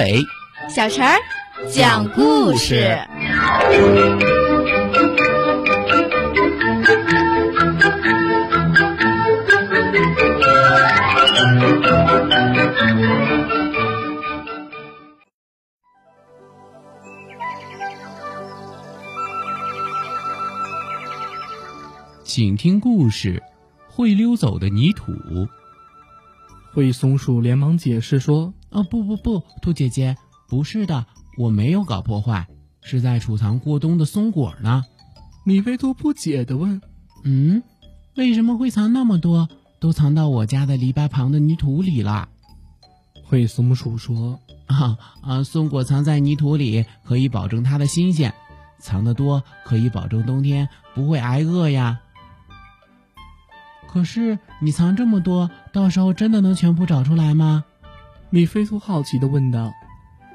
阿伟，小陈儿讲故事。请听故事：会溜走的泥土。灰松鼠连忙解释说：“啊，不不不，兔姐姐，不是的，我没有搞破坏，是在储藏过冬的松果呢。”米菲兔不解地问：“嗯，为什么会藏那么多？都藏到我家的篱笆旁的泥土里了？”灰松鼠说：“啊啊，松果藏在泥土里可以保证它的新鲜，藏得多可以保证冬天不会挨饿呀。”可是你藏这么多，到时候真的能全部找出来吗？米菲兔好奇地问道。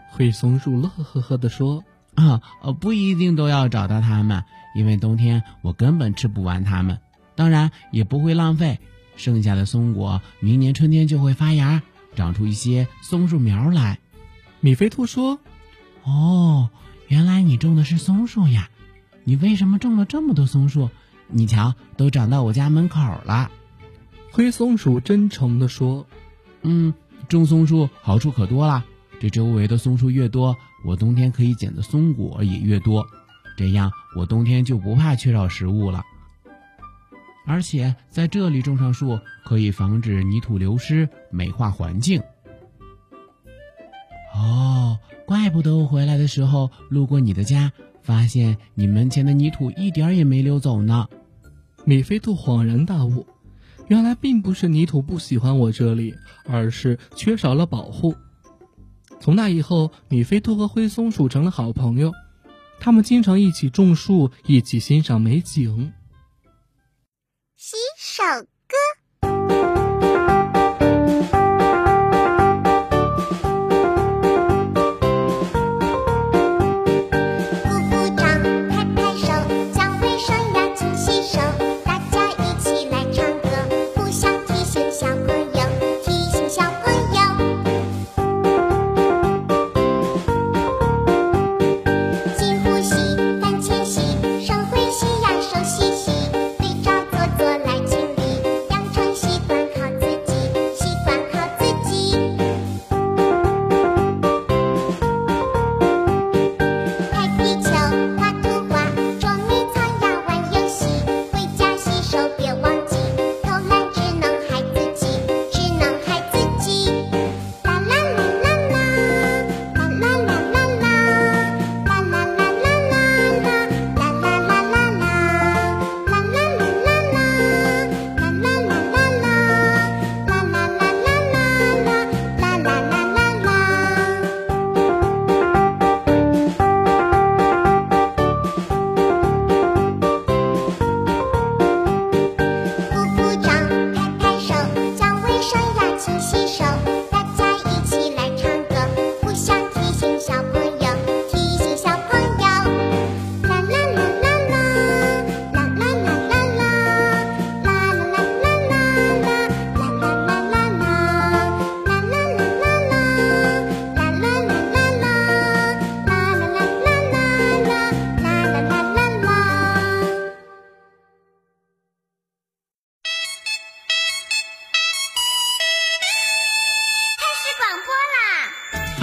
灰松鼠乐呵呵地说：“啊，呃，不一定都要找到它们，因为冬天我根本吃不完它们，当然也不会浪费。剩下的松果，明年春天就会发芽，长出一些松树苗来。”米菲兔说：“哦，原来你种的是松树呀？你为什么种了这么多松树？”你瞧，都长到我家门口了。灰松鼠真诚地说：“嗯，种松树好处可多啦。这周围的松树越多，我冬天可以捡的松果也越多。这样，我冬天就不怕缺少食物了。而且在这里种上树，可以防止泥土流失，美化环境。哦，怪不得我回来的时候路过你的家。”发现你门前的泥土一点也没溜走呢，米菲兔恍然大悟，原来并不是泥土不喜欢我这里，而是缺少了保护。从那以后，米菲兔和灰松鼠成了好朋友，他们经常一起种树，一起欣赏美景。洗手